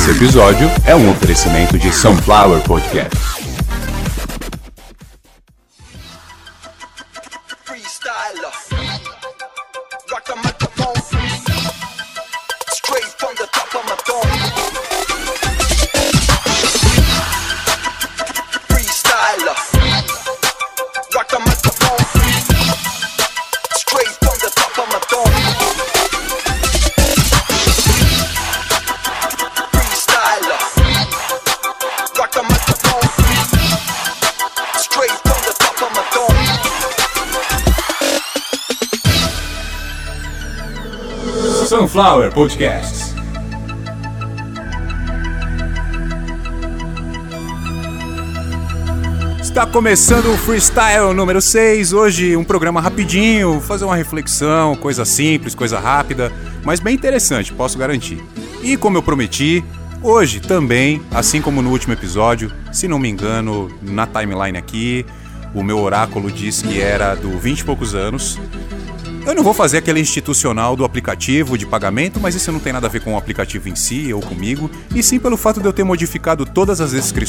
Esse episódio é um oferecimento de Sunflower Podcast. Sunflower Podcasts. Está começando o Freestyle número 6. Hoje um programa rapidinho, fazer uma reflexão, coisa simples, coisa rápida, mas bem interessante, posso garantir. E como eu prometi, hoje também, assim como no último episódio, se não me engano, na timeline aqui, o meu oráculo disse que era do 20 e poucos anos. Eu não vou fazer aquele institucional do aplicativo de pagamento, mas isso não tem nada a ver com o aplicativo em si ou comigo, e sim pelo fato de eu ter modificado todas as, descri...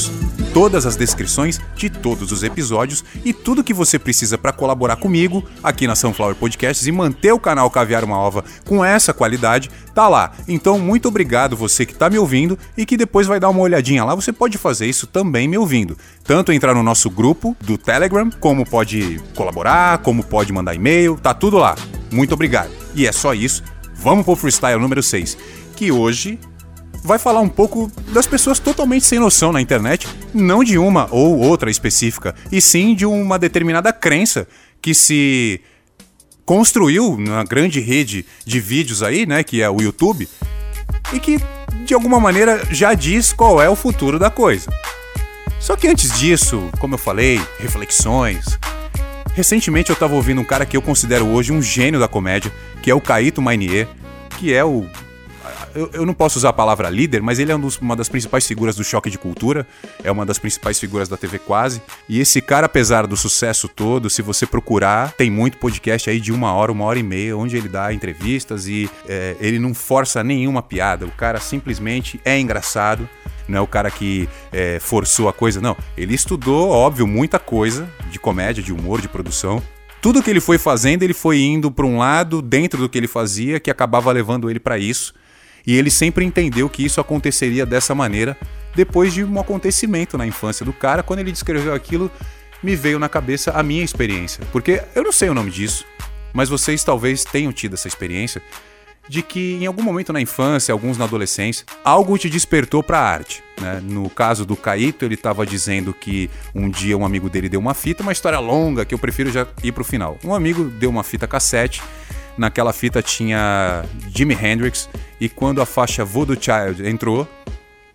todas as descrições de todos os episódios e tudo que você precisa para colaborar comigo aqui na Sunflower Podcasts e manter o canal Caviar uma Ova com essa qualidade, tá lá. Então, muito obrigado você que tá me ouvindo e que depois vai dar uma olhadinha lá. Você pode fazer isso também me ouvindo. Tanto entrar no nosso grupo do Telegram, como pode colaborar, como pode mandar e-mail, tá tudo lá. Muito obrigado. E é só isso. Vamos pro freestyle número 6, que hoje vai falar um pouco das pessoas totalmente sem noção na internet, não de uma ou outra específica, e sim de uma determinada crença que se construiu na grande rede de vídeos aí, né, que é o YouTube, e que de alguma maneira já diz qual é o futuro da coisa. Só que antes disso, como eu falei, reflexões. Recentemente eu tava ouvindo um cara que eu considero hoje um gênio da comédia, que é o Caíto Mainier, que é o eu, eu não posso usar a palavra líder, mas ele é um dos- uma das principais figuras do choque de cultura, é uma das principais figuras da TV quase. E esse cara, apesar do sucesso todo, se você procurar, tem muito podcast aí de uma hora, uma hora e meia, onde ele dá entrevistas e é, ele não força nenhuma piada. O cara simplesmente é engraçado. Não é o cara que é, forçou a coisa, não. Ele estudou, óbvio, muita coisa de comédia, de humor, de produção. Tudo que ele foi fazendo, ele foi indo para um lado dentro do que ele fazia que acabava levando ele para isso. E ele sempre entendeu que isso aconteceria dessa maneira depois de um acontecimento na infância do cara. Quando ele descreveu aquilo, me veio na cabeça a minha experiência. Porque eu não sei o nome disso, mas vocês talvez tenham tido essa experiência de que em algum momento na infância, alguns na adolescência, algo te despertou para a arte. Né? No caso do Caíto, ele estava dizendo que um dia um amigo dele deu uma fita, uma história longa que eu prefiro já ir pro final. Um amigo deu uma fita cassete, naquela fita tinha Jimi Hendrix, e quando a faixa Voodoo Child entrou,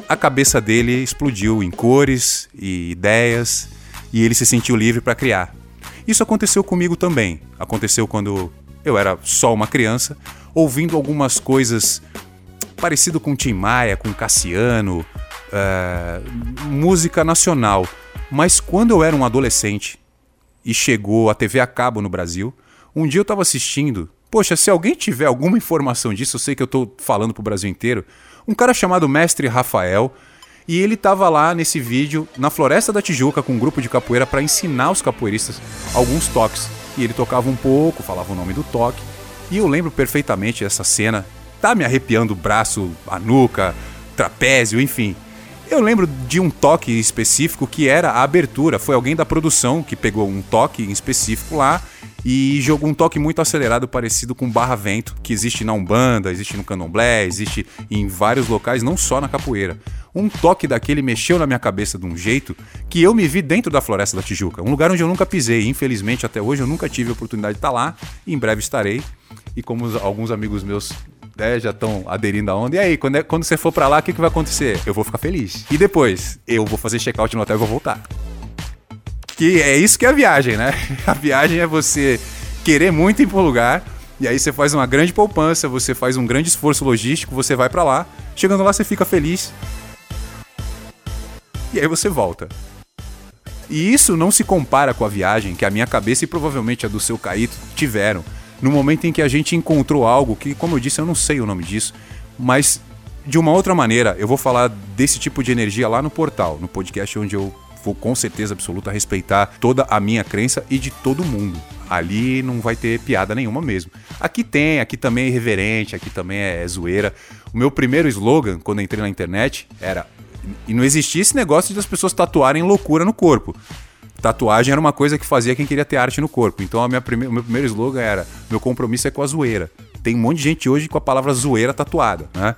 a cabeça dele explodiu em cores e ideias, e ele se sentiu livre para criar. Isso aconteceu comigo também. Aconteceu quando eu era só uma criança, ouvindo algumas coisas parecido com Tim Maia, com Cassiano, eh, música nacional. Mas quando eu era um adolescente e chegou a TV a cabo no Brasil, um dia eu estava assistindo. Poxa, se alguém tiver alguma informação disso, eu sei que eu estou falando pro Brasil inteiro. Um cara chamado Mestre Rafael, e ele estava lá nesse vídeo na Floresta da Tijuca com um grupo de capoeira para ensinar os capoeiristas alguns toques. E ele tocava um pouco, falava o nome do toque. E eu lembro perfeitamente dessa cena. Tá me arrepiando o braço, a nuca, trapézio, enfim. Eu lembro de um toque específico que era a abertura. Foi alguém da produção que pegou um toque em específico lá e jogou um toque muito acelerado parecido com barra vento, que existe na Umbanda, existe no Candomblé, existe em vários locais, não só na capoeira. Um toque daquele mexeu na minha cabeça de um jeito que eu me vi dentro da Floresta da Tijuca, um lugar onde eu nunca pisei. Infelizmente, até hoje eu nunca tive a oportunidade de estar lá. Em breve estarei. E como alguns amigos meus né, já estão aderindo à onda. E aí, quando, é- quando você for pra lá, o que, que vai acontecer? Eu vou ficar feliz. E depois, eu vou fazer check-out no hotel e vou voltar. Que é isso que é a viagem, né? A viagem é você querer muito ir pro lugar, e aí você faz uma grande poupança, você faz um grande esforço logístico, você vai pra lá, chegando lá você fica feliz. E aí você volta. E isso não se compara com a viagem que a minha cabeça e provavelmente a do seu Caíto tiveram. No momento em que a gente encontrou algo que, como eu disse, eu não sei o nome disso, mas de uma outra maneira, eu vou falar desse tipo de energia lá no portal, no podcast onde eu vou com certeza absoluta respeitar toda a minha crença e de todo mundo. Ali não vai ter piada nenhuma mesmo. Aqui tem, aqui também é irreverente, aqui também é zoeira. O meu primeiro slogan, quando entrei na internet, era. E não existia esse negócio de as pessoas tatuarem loucura no corpo. Tatuagem era uma coisa que fazia quem queria ter arte no corpo. Então a minha prime... o meu primeiro slogan era: meu compromisso é com a zoeira. Tem um monte de gente hoje com a palavra zoeira tatuada, né?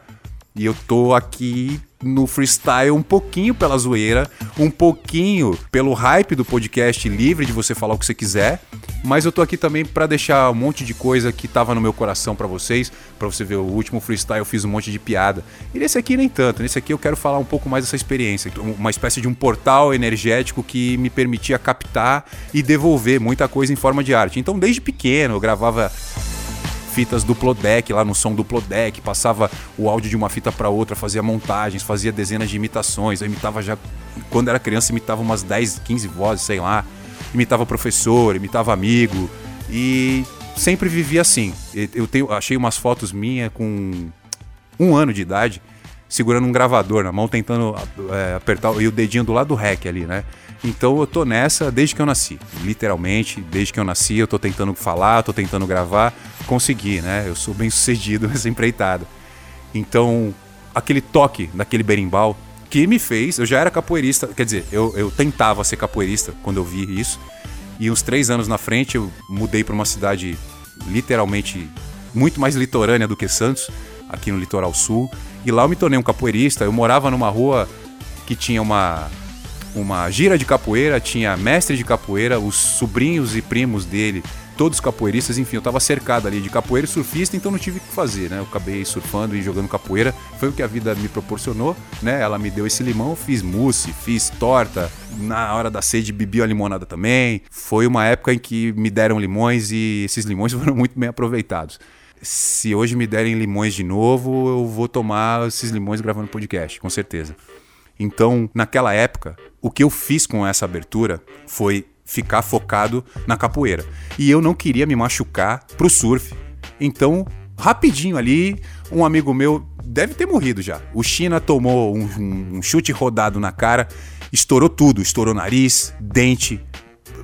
E eu tô aqui no freestyle um pouquinho pela zoeira, um pouquinho pelo hype do podcast livre de você falar o que você quiser, mas eu tô aqui também para deixar um monte de coisa que tava no meu coração para vocês, para você ver o último freestyle eu fiz um monte de piada. E nesse aqui nem tanto, nesse aqui eu quero falar um pouco mais dessa experiência, uma espécie de um portal energético que me permitia captar e devolver muita coisa em forma de arte. Então desde pequeno eu gravava fitas duplo deck lá no som duplo deck, passava o áudio de uma fita para outra, fazia montagens, fazia dezenas de imitações, eu imitava já quando era criança imitava umas 10, 15 vozes, sei lá, imitava professor, imitava amigo e sempre vivia assim. Eu tenho, achei umas fotos minhas com um ano de idade segurando um gravador na mão, tentando é, apertar e o dedinho do lado do REC ali, né? Então eu tô nessa desde que eu nasci. Literalmente, desde que eu nasci, eu tô tentando falar, tô tentando gravar, consegui, né? Eu sou bem sucedido nessa empreitada. Então, aquele toque daquele berimbau que me fez, eu já era capoeirista, quer dizer, eu, eu tentava ser capoeirista quando eu vi isso. E uns três anos na frente eu mudei para uma cidade literalmente muito mais litorânea do que Santos, aqui no litoral sul. E lá eu me tornei um capoeirista. Eu morava numa rua que tinha uma uma gira de capoeira, tinha mestre de capoeira, os sobrinhos e primos dele, todos capoeiristas, enfim, eu tava cercado ali de capoeira e surfista, então não tive o que fazer, né? Eu acabei surfando e jogando capoeira, foi o que a vida me proporcionou, né? Ela me deu esse limão, fiz mousse, fiz torta, na hora da sede bebi a limonada também. Foi uma época em que me deram limões e esses limões foram muito bem aproveitados. Se hoje me derem limões de novo, eu vou tomar esses limões gravando podcast, com certeza. Então, naquela época, o que eu fiz com essa abertura foi ficar focado na capoeira. E eu não queria me machucar pro surf. Então, rapidinho ali, um amigo meu deve ter morrido já. O China tomou um, um, chute rodado na cara, estourou tudo, estourou nariz, dente,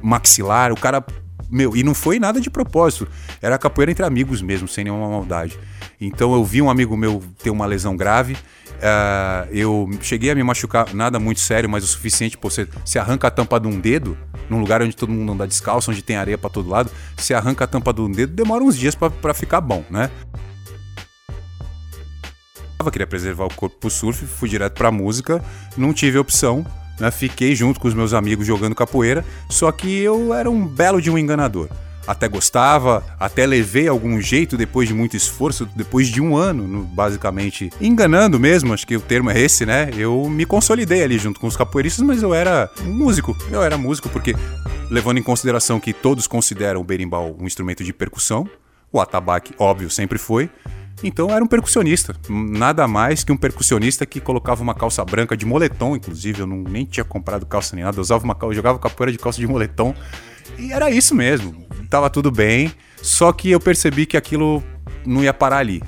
maxilar, o cara meu, e não foi nada de propósito. Era capoeira entre amigos mesmo, sem nenhuma maldade. Então eu vi um amigo meu ter uma lesão grave Uh, eu cheguei a me machucar, nada muito sério, mas o suficiente, pô, você se arranca a tampa de um dedo, num lugar onde todo mundo anda descalço, onde tem areia para todo lado, se arranca a tampa de um dedo, demora uns dias para ficar bom, né? Eu queria preservar o corpo pro surf, fui direto pra música, não tive opção, né? Fiquei junto com os meus amigos jogando capoeira, só que eu era um belo de um enganador até gostava, até levei algum jeito depois de muito esforço, depois de um ano, no, basicamente, enganando mesmo, acho que o termo é esse, né? Eu me consolidei ali junto com os capoeiristas, mas eu era músico. Eu era músico porque, levando em consideração que todos consideram o berimbau um instrumento de percussão, o atabaque, óbvio, sempre foi. Então era um percussionista, nada mais que um percussionista que colocava uma calça branca de moletom, inclusive. Eu não, nem tinha comprado calça nem nada, eu usava uma jogava capoeira de calça de moletom. E era isso mesmo. Tava tudo bem, só que eu percebi que aquilo não ia parar ali.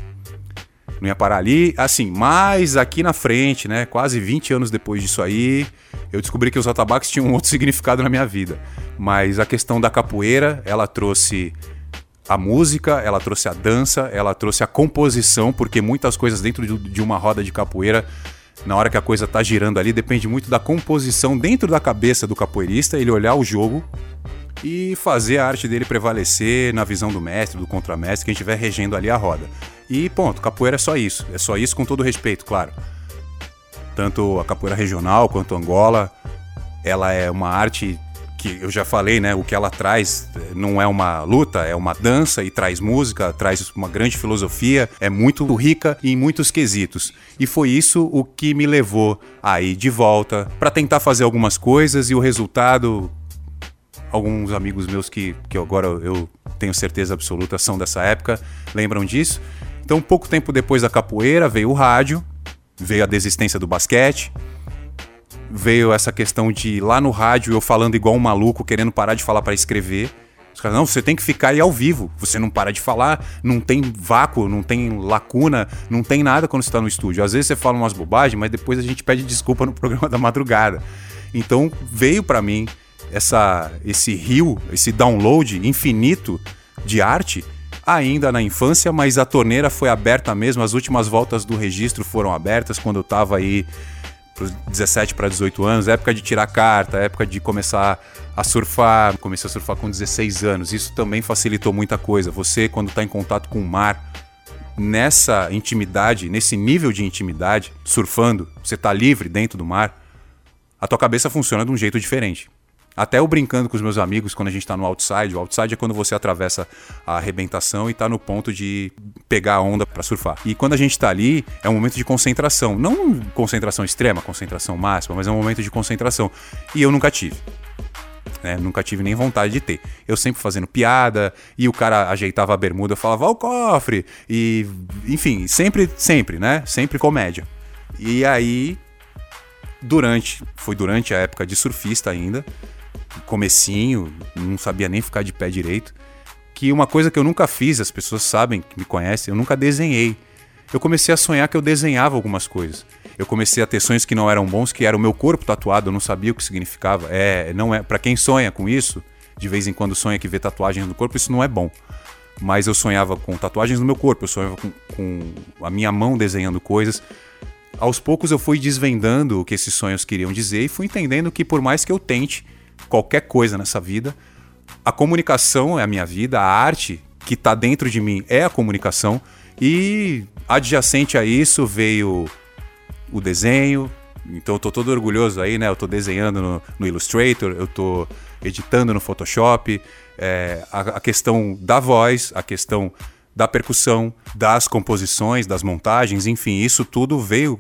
Não ia parar ali, assim, mas aqui na frente, né, quase 20 anos depois disso aí, eu descobri que os atabaques tinham um outro significado na minha vida. Mas a questão da capoeira, ela trouxe a música, ela trouxe a dança, ela trouxe a composição, porque muitas coisas dentro de uma roda de capoeira, na hora que a coisa tá girando ali, depende muito da composição dentro da cabeça do capoeirista, ele olhar o jogo e fazer a arte dele prevalecer na visão do mestre, do contramestre, quem estiver regendo ali a roda. E ponto, capoeira é só isso. É só isso com todo respeito, claro. Tanto a capoeira regional quanto Angola, ela é uma arte que eu já falei, né? O que ela traz eh, não é uma luta, é uma dança e traz música, traz uma grande filosofia, é muito rica em muitos quesitos. E foi isso o que me levou aí de volta para tentar fazer algumas coisas e o resultado alguns amigos meus que, que agora eu tenho certeza absoluta são dessa época, lembram disso. Então, pouco tempo depois da capoeira, veio o rádio, veio a desistência do basquete, veio essa questão de lá no rádio eu falando igual um maluco, querendo parar de falar para escrever. Os caras, não, você tem que ficar aí ao vivo. Você não para de falar, não tem vácuo, não tem lacuna, não tem nada quando você tá no estúdio. Às vezes você fala umas bobagens, mas depois a gente pede desculpa no programa da madrugada. Então veio para mim essa, esse rio, esse download infinito de arte ainda na infância, mas a torneira foi aberta mesmo. As últimas voltas do registro foram abertas quando eu tava aí pros 17 para 18 anos, época de tirar carta, época de começar a surfar. Comecei a surfar com 16 anos. Isso também facilitou muita coisa. Você, quando está em contato com o mar, nessa intimidade, nesse nível de intimidade, surfando, você está livre dentro do mar, a tua cabeça funciona de um jeito diferente. Até eu brincando com os meus amigos quando a gente tá no outside. O outside é quando você atravessa a arrebentação e tá no ponto de pegar a onda para surfar. E quando a gente tá ali, é um momento de concentração. Não concentração extrema, concentração máxima, mas é um momento de concentração. E eu nunca tive. Né? Nunca tive nem vontade de ter. Eu sempre fazendo piada, e o cara ajeitava a bermuda, falava, ó o cofre, e enfim, sempre, sempre, né? Sempre comédia. E aí, durante, foi durante a época de surfista ainda, comecinho, não sabia nem ficar de pé direito, que uma coisa que eu nunca fiz, as pessoas sabem que me conhecem, eu nunca desenhei. Eu comecei a sonhar que eu desenhava algumas coisas. Eu comecei a ter sonhos que não eram bons, que era o meu corpo tatuado, eu não sabia o que significava. É, não é, para quem sonha com isso, de vez em quando sonha que vê tatuagens no corpo, isso não é bom. Mas eu sonhava com tatuagens no meu corpo, eu sonhava com, com a minha mão desenhando coisas. Aos poucos eu fui desvendando o que esses sonhos queriam dizer e fui entendendo que por mais que eu tente, qualquer coisa nessa vida. A comunicação é a minha vida, a arte que está dentro de mim é a comunicação e adjacente a isso veio o desenho. Então eu tô todo orgulhoso aí, né? Eu tô desenhando no, no Illustrator, eu tô editando no Photoshop, é, a, a questão da voz, a questão da percussão, das composições, das montagens, enfim, isso tudo veio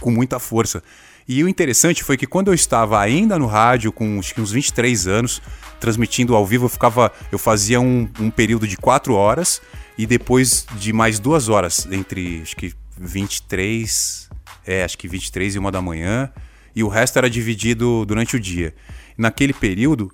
com muita força. E o interessante foi que quando eu estava ainda no rádio, com acho que uns 23 anos, transmitindo ao vivo, eu ficava. Eu fazia um, um período de 4 horas e depois de mais duas horas, entre acho que 23. É, acho que 23 e uma da manhã. E o resto era dividido durante o dia. Naquele período,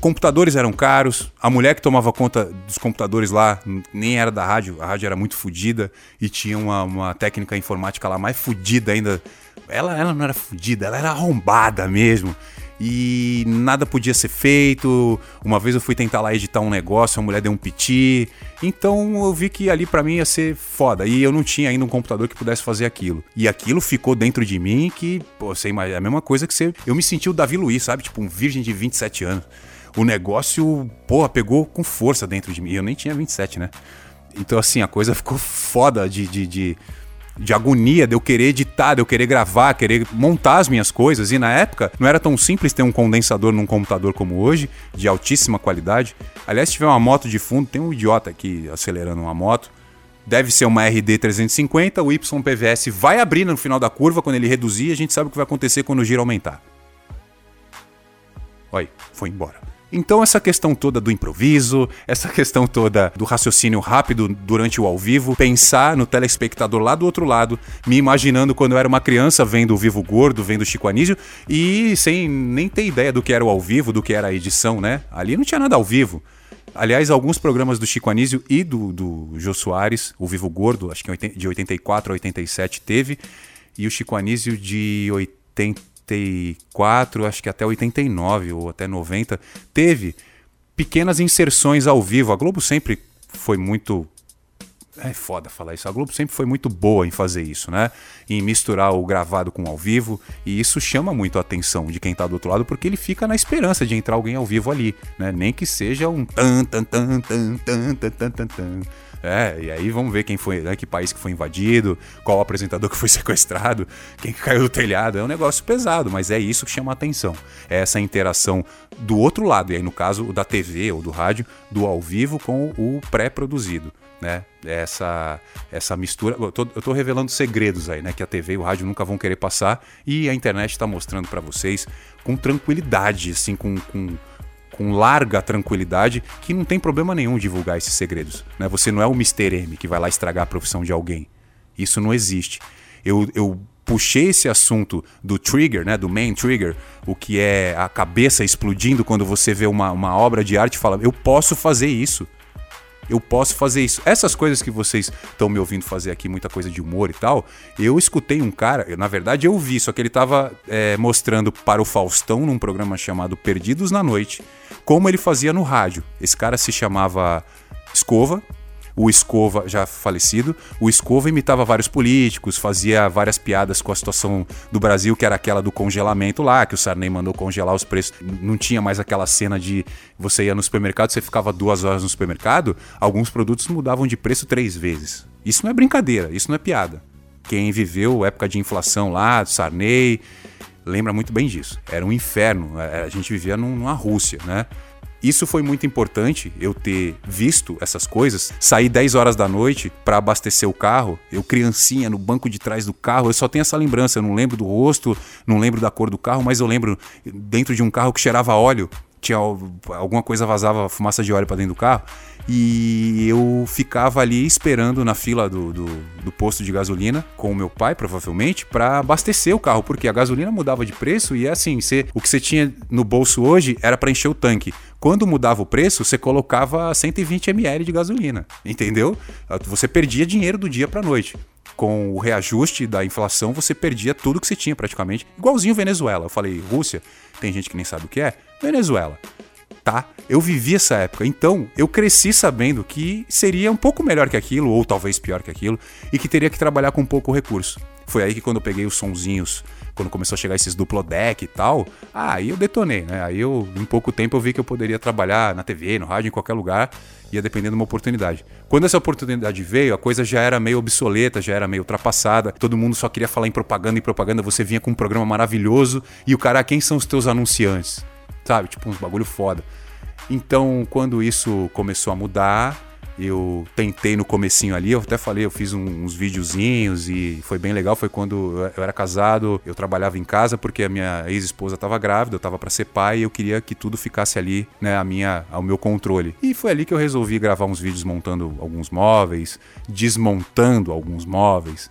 computadores eram caros, a mulher que tomava conta dos computadores lá nem era da rádio, a rádio era muito fodida e tinha uma, uma técnica informática lá mais fodida ainda ela, ela não era fodida, ela era arrombada mesmo. E nada podia ser feito. Uma vez eu fui tentar lá editar um negócio, a mulher deu um piti. Então eu vi que ali para mim ia ser foda. E eu não tinha ainda um computador que pudesse fazer aquilo. E aquilo ficou dentro de mim que, pô, sei, é a mesma coisa que você. Eu me senti o Davi Luiz, sabe? Tipo, um virgem de 27 anos. O negócio, porra, pegou com força dentro de mim. Eu nem tinha 27, né? Então, assim, a coisa ficou foda de, de, de de agonia de eu querer editar, de eu querer gravar, querer montar as minhas coisas. E na época não era tão simples ter um condensador num computador como hoje, de altíssima qualidade. Aliás, se tiver uma moto de fundo, tem um idiota aqui acelerando uma moto. Deve ser uma RD 350, o YPVS vai abrir no final da curva quando ele reduzir, a gente sabe o que vai acontecer quando o giro aumentar. Olha, foi embora. Então, essa questão toda do improviso, essa questão toda do raciocínio rápido durante o ao vivo, pensar no telespectador lá do outro lado, me imaginando quando eu era uma criança vendo o Vivo Gordo, vendo o Chico Anísio, e sem nem ter ideia do que era o ao vivo, do que era a edição, né? Ali não tinha nada ao vivo. Aliás, alguns programas do Chico Anísio e do, do Jô Soares, o Vivo Gordo, acho que de 84 a 87 teve, e o Chico Anísio de 80 84, acho que até 89 ou até 90, teve pequenas inserções ao vivo. A Globo sempre foi muito é foda falar isso. A Globo sempre foi muito boa em fazer isso, né? Em misturar o gravado com o ao vivo. E isso chama muito a atenção de quem tá do outro lado, porque ele fica na esperança de entrar alguém ao vivo ali, né? Nem que seja um tan tan tan tan tan tan tan tan. tan é, e aí vamos ver quem foi, né, que país que foi invadido, qual apresentador que foi sequestrado, quem que caiu do telhado. É um negócio pesado, mas é isso que chama a atenção. É essa interação do outro lado, e aí no caso da TV ou do rádio, do ao vivo com o pré-produzido. Né? Essa, essa mistura. Eu tô, eu tô, revelando segredos aí, né? Que a TV e o rádio nunca vão querer passar e a internet está mostrando para vocês com tranquilidade, assim, com, com com larga tranquilidade, que não tem problema nenhum divulgar esses segredos. Né? Você não é o Mr. M que vai lá estragar a profissão de alguém. Isso não existe. Eu, eu puxei esse assunto do trigger, né, do main trigger, o que é a cabeça explodindo quando você vê uma, uma obra de arte e fala, eu posso fazer isso. Eu posso fazer isso. Essas coisas que vocês estão me ouvindo fazer aqui, muita coisa de humor e tal, eu escutei um cara, eu, na verdade eu vi, só que ele estava é, mostrando para o Faustão num programa chamado Perdidos na Noite, como ele fazia no rádio. Esse cara se chamava Escova, o Escova, já falecido, o Escova imitava vários políticos, fazia várias piadas com a situação do Brasil, que era aquela do congelamento lá, que o Sarney mandou congelar os preços. Não tinha mais aquela cena de você ia no supermercado, você ficava duas horas no supermercado, alguns produtos mudavam de preço três vezes. Isso não é brincadeira, isso não é piada. Quem viveu época de inflação lá, Sarney, lembra muito bem disso. Era um inferno, a gente vivia numa Rússia, né? Isso foi muito importante, eu ter visto essas coisas. Sair 10 horas da noite para abastecer o carro, eu criancinha no banco de trás do carro, eu só tenho essa lembrança, eu não lembro do rosto, não lembro da cor do carro, mas eu lembro dentro de um carro que cheirava óleo, tinha alguma coisa vazava fumaça de óleo para dentro do carro. E eu ficava ali esperando na fila do, do, do posto de gasolina com o meu pai, provavelmente, para abastecer o carro, porque a gasolina mudava de preço e assim, você, o que você tinha no bolso hoje era para encher o tanque. Quando mudava o preço, você colocava 120 ml de gasolina, entendeu? Você perdia dinheiro do dia para noite com o reajuste da inflação, você perdia tudo que você tinha praticamente. Igualzinho Venezuela. Eu falei, Rússia, tem gente que nem sabe o que é. Venezuela tá? Eu vivi essa época, então eu cresci sabendo que seria um pouco melhor que aquilo, ou talvez pior que aquilo, e que teria que trabalhar com pouco recurso. Foi aí que quando eu peguei os sonzinhos, quando começou a chegar esses duplo deck e tal, aí eu detonei, né? Aí eu, em pouco tempo, eu vi que eu poderia trabalhar na TV, no rádio, em qualquer lugar, ia dependendo de uma oportunidade. Quando essa oportunidade veio, a coisa já era meio obsoleta, já era meio ultrapassada, todo mundo só queria falar em propaganda e propaganda, você vinha com um programa maravilhoso e o cara, ah, quem são os teus anunciantes? sabe? Tipo, uns bagulho foda. Então, quando isso começou a mudar, eu tentei no comecinho ali, eu até falei, eu fiz uns videozinhos e foi bem legal. Foi quando eu era casado, eu trabalhava em casa porque a minha ex-esposa estava grávida, eu estava para ser pai e eu queria que tudo ficasse ali, né, a minha, ao meu controle. E foi ali que eu resolvi gravar uns vídeos montando alguns móveis, desmontando alguns móveis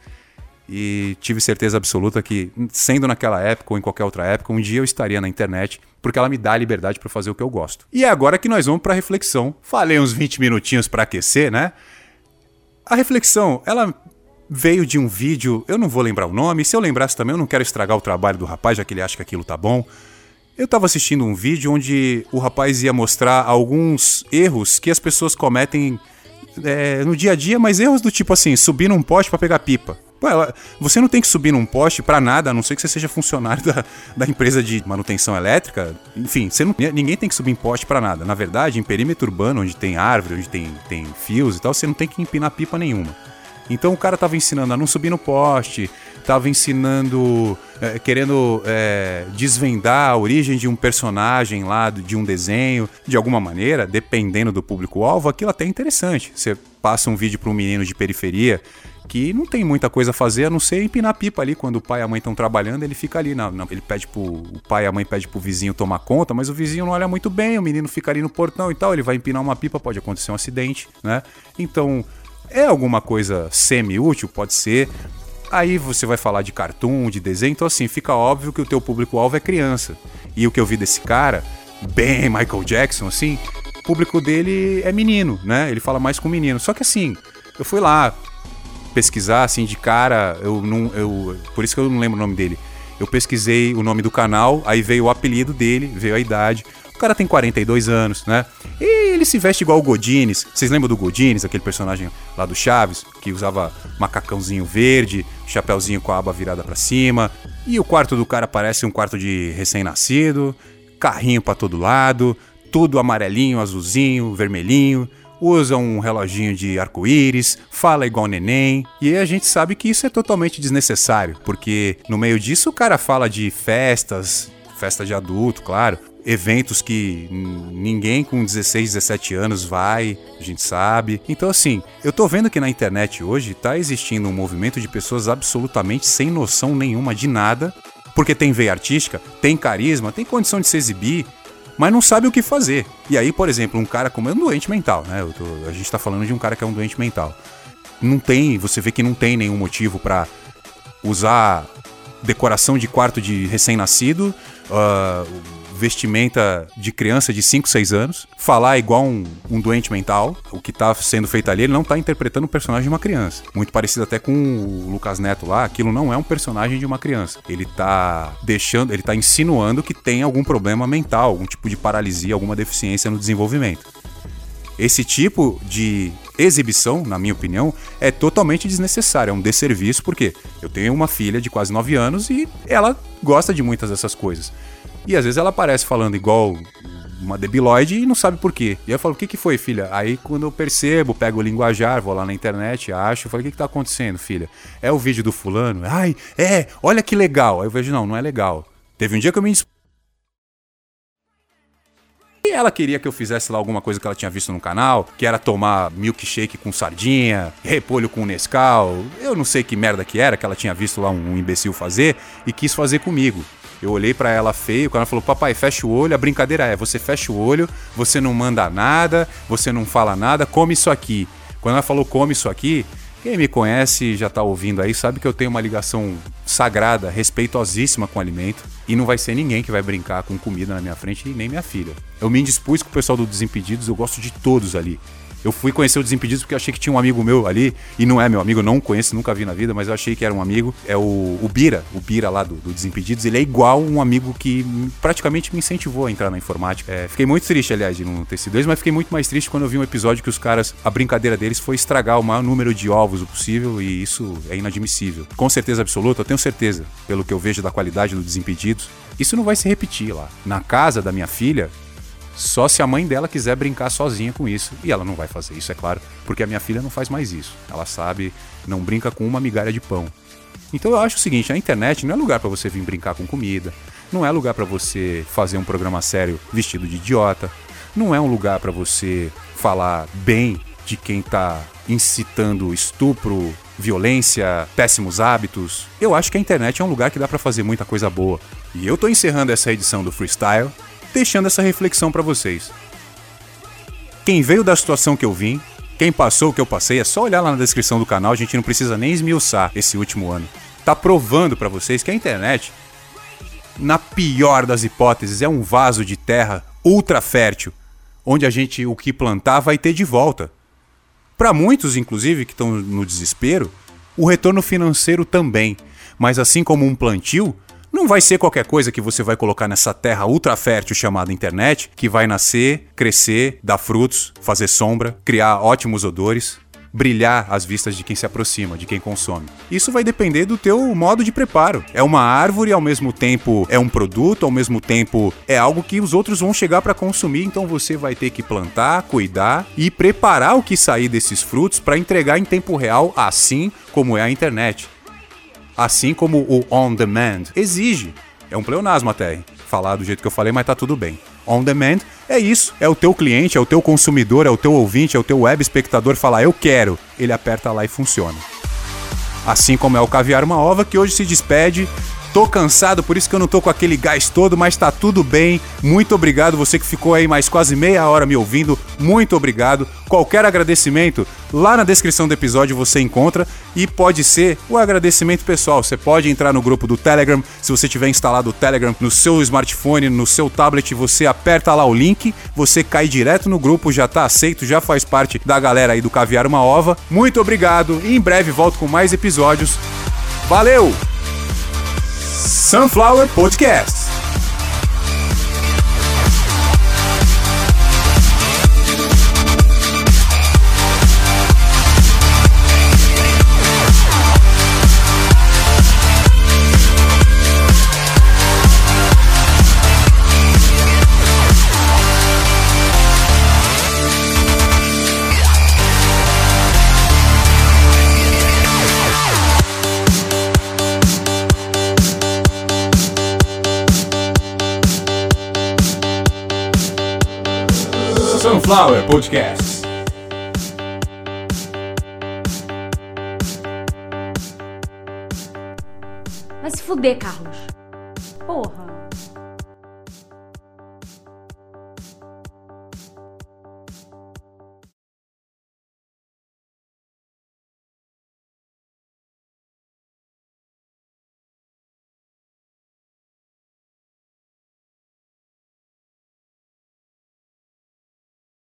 e tive certeza absoluta que, sendo naquela época ou em qualquer outra época, um dia eu estaria na internet, porque ela me dá a liberdade para fazer o que eu gosto. E é agora que nós vamos para a reflexão. Falei uns 20 minutinhos para aquecer, né? A reflexão, ela veio de um vídeo, eu não vou lembrar o nome, se eu lembrasse também, eu não quero estragar o trabalho do rapaz, já que ele acha que aquilo tá bom. Eu estava assistindo um vídeo onde o rapaz ia mostrar alguns erros que as pessoas cometem é, no dia a dia, mas erros do tipo assim, subir num poste para pegar pipa. Você não tem que subir num poste para nada, a não ser que você seja funcionário da, da empresa de manutenção elétrica. Enfim, não, ninguém tem que subir em poste para nada. Na verdade, em perímetro urbano, onde tem árvore, onde tem, tem fios e tal, você não tem que empinar pipa nenhuma. Então o cara tava ensinando a não subir no poste, tava ensinando, é, querendo é, desvendar a origem de um personagem lá, de um desenho, de alguma maneira, dependendo do público-alvo, aquilo até é interessante. Você passa um vídeo para um menino de periferia que não tem muita coisa a fazer a não ser empinar pipa ali. Quando o pai e a mãe estão trabalhando, ele fica ali. Na, na, ele pede pro. O pai e a mãe pede pro vizinho tomar conta, mas o vizinho não olha muito bem, o menino fica ali no portão e tal. Ele vai empinar uma pipa, pode acontecer um acidente, né? Então, é alguma coisa semi-útil, pode ser. Aí você vai falar de cartoon, de desenho, então assim, fica óbvio que o teu público-alvo é criança. E o que eu vi desse cara, bem Michael Jackson, assim, o público dele é menino, né? Ele fala mais com menino. Só que assim, eu fui lá, pesquisar, assim, de cara, eu não. Eu, por isso que eu não lembro o nome dele. Eu pesquisei o nome do canal, aí veio o apelido dele, veio a idade. O cara tem 42 anos, né? E ele se veste igual o Godines. Vocês lembram do Godines, aquele personagem lá do Chaves, que usava macacãozinho verde, chapéuzinho com a aba virada para cima. E o quarto do cara parece um quarto de recém-nascido, carrinho para todo lado, tudo amarelinho, azulzinho, vermelhinho usa um reloginho de arco-íris, fala igual neném, e a gente sabe que isso é totalmente desnecessário, porque no meio disso o cara fala de festas, festa de adulto, claro, eventos que ninguém com 16, 17 anos vai, a gente sabe. Então, assim, eu tô vendo que na internet hoje tá existindo um movimento de pessoas absolutamente sem noção nenhuma de nada, porque tem veia artística, tem carisma, tem condição de se exibir, mas não sabe o que fazer. E aí, por exemplo, um cara como é um doente mental, né? Tô, a gente tá falando de um cara que é um doente mental. Não tem, você vê que não tem nenhum motivo para usar decoração de quarto de recém-nascido, ah, vestimenta de criança de 5, 6 anos, falar igual um, um doente mental. O que tá sendo feito ali, ele não tá interpretando o personagem de uma criança. Muito parecido até com o Lucas Neto lá, aquilo não é um personagem de uma criança. Ele tá deixando, ele tá insinuando que tem algum problema mental, algum tipo de paralisia, alguma deficiência no desenvolvimento. Esse tipo de exibição, na minha opinião, é totalmente desnecessário, é um desserviço, porque eu tenho uma filha de quase 9 anos e ela gosta de muitas dessas coisas. E às vezes ela aparece falando igual uma debilóide e não sabe por quê. E eu falo, o que, que foi, filha? Aí quando eu percebo, pego o linguajar, vou lá na internet, acho, falo, o que, que tá acontecendo, filha? É o vídeo do fulano? Ai, é, olha que legal. Aí eu vejo, não, não é legal. Teve um dia que eu me e ela queria que eu fizesse lá alguma coisa que ela tinha visto no canal, que era tomar milkshake com sardinha, repolho com Nescau. Eu não sei que merda que era, que ela tinha visto lá um imbecil fazer e quis fazer comigo. Eu olhei pra ela feio, quando ela falou: "Papai, fecha o olho". A brincadeira é: você fecha o olho, você não manda nada, você não fala nada, come isso aqui. Quando ela falou come isso aqui, quem me conhece já tá ouvindo aí sabe que eu tenho uma ligação sagrada, respeitosíssima com o alimento. E não vai ser ninguém que vai brincar com comida na minha frente, nem minha filha. Eu me indispus com o pessoal do Desimpedidos, eu gosto de todos ali. Eu fui conhecer o Desimpedidos porque achei que tinha um amigo meu ali, e não é meu amigo, não conheço, nunca vi na vida, mas eu achei que era um amigo. É o, o Bira, o Bira lá do, do Desimpedidos, ele é igual um amigo que praticamente me incentivou a entrar na informática. É, fiquei muito triste, aliás, de não ter sido mas fiquei muito mais triste quando eu vi um episódio que os caras, a brincadeira deles foi estragar o maior número de ovos possível, e isso é inadmissível. Com certeza absoluta, eu tenho certeza, pelo que eu vejo da qualidade do Desimpedidos, isso não vai se repetir lá. Na casa da minha filha, só se a mãe dela quiser brincar sozinha com isso. E ela não vai fazer isso, é claro, porque a minha filha não faz mais isso. Ela sabe, não brinca com uma migalha de pão. Então eu acho o seguinte, a internet não é lugar pra você vir brincar com comida, não é lugar pra você fazer um programa sério vestido de idiota, não é um lugar pra você falar bem de quem tá incitando estupro, violência, péssimos hábitos. Eu acho que a internet é um lugar que dá pra fazer muita coisa boa. E eu tô encerrando essa edição do Freestyle deixando essa reflexão pra vocês. Quem veio da situação que eu vim, quem passou o que eu passei, é só olhar lá na descrição do canal, a gente não precisa nem esmiuçar esse último ano. Tá provando pra vocês que a internet, na pior das hipóteses, é um vaso de terra ultra fértil, onde a gente o que plantar vai ter de volta. Para muitos, inclusive, que estão no desespero, o retorno financeiro também. Mas assim como um plantio, não vai ser qualquer coisa que você vai colocar nessa terra ultra fértil chamada internet que vai nascer, crescer, dar frutos, fazer sombra, criar ótimos odores, brilhar às vistas de quem se aproxima, de quem consome. Isso vai depender do teu modo de preparo. É uma árvore, ao mesmo tempo é um produto, ao mesmo tempo é algo que os outros vão chegar para consumir, então você vai ter que plantar, cuidar e preparar o que sair desses frutos para entregar em tempo real, assim como é a internet. Assim como o on demand exige. É um pleonasmo até, falar do jeito que eu falei, mas tá tudo bem. On demand é isso, é o teu cliente, é o teu consumidor, é o teu ouvinte, é o teu web espectador falar eu quero, ele aperta lá e funciona. Assim como é o Caviar uma Ova que hoje se despede. Tô cansado, por isso que eu não tô com aquele gás todo, mas tá tudo bem. Muito obrigado, você que ficou aí mais quase meia hora me ouvindo. Muito obrigado. Qualquer agradecimento, lá na descrição do episódio você encontra. E pode ser o agradecimento pessoal. Você pode entrar no grupo do Telegram. Se você tiver instalado o Telegram no seu smartphone, no seu tablet, você aperta lá o link, você cai direto no grupo, já tá aceito, já faz parte da galera aí do Caviar uma Ova. Muito obrigado e em breve volto com mais episódios. Valeu! Sunflower Podcast. Sunflower Podcast. Vai se fuder, Carlos.